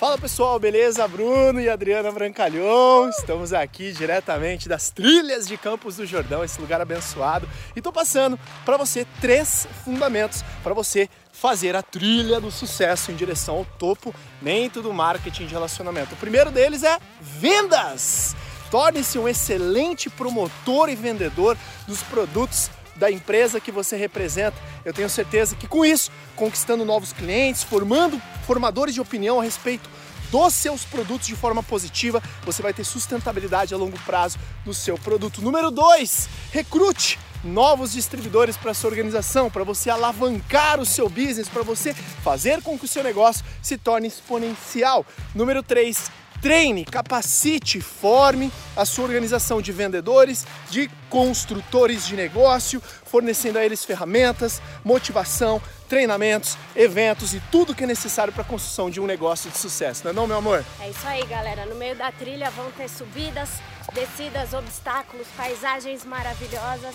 Fala pessoal, beleza? Bruno e Adriana Brancalhão, estamos aqui diretamente das trilhas de Campos do Jordão, esse lugar abençoado, e estou passando para você três fundamentos para você fazer a trilha do sucesso em direção ao topo dentro do marketing de relacionamento. O primeiro deles é vendas. Torne-se um excelente promotor e vendedor dos produtos da empresa que você representa. Eu tenho certeza que com isso, conquistando novos clientes, formando formadores de opinião a respeito dos seus produtos de forma positiva, você vai ter sustentabilidade a longo prazo do seu produto. Número 2, recrute novos distribuidores para sua organização, para você alavancar o seu business, para você fazer com que o seu negócio se torne exponencial. Número 3, treine, capacite, forme a sua organização de vendedores, de construtores de negócio, fornecendo a eles ferramentas, motivação, treinamentos, eventos e tudo que é necessário para a construção de um negócio de sucesso, não é não, meu amor? É isso aí, galera. No meio da trilha vão ter subidas, descidas, obstáculos, paisagens maravilhosas,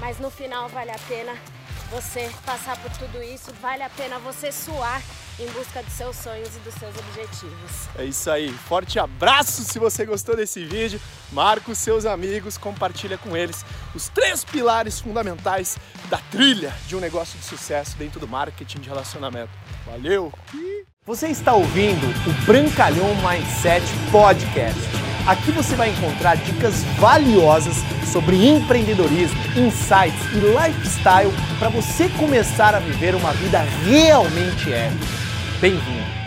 mas no final vale a pena você passar por tudo isso, vale a pena você suar em busca dos seus sonhos e dos seus objetivos. É isso aí. Forte abraço se você gostou desse vídeo. Marca os seus amigos, compartilha com eles os três pilares fundamentais da trilha de um negócio de sucesso dentro do marketing de relacionamento. Valeu! Você está ouvindo o Brancalhão Mindset Podcast. Aqui você vai encontrar dicas valiosas sobre empreendedorismo, insights e lifestyle para você começar a viver uma vida realmente épica. Bem-vindo!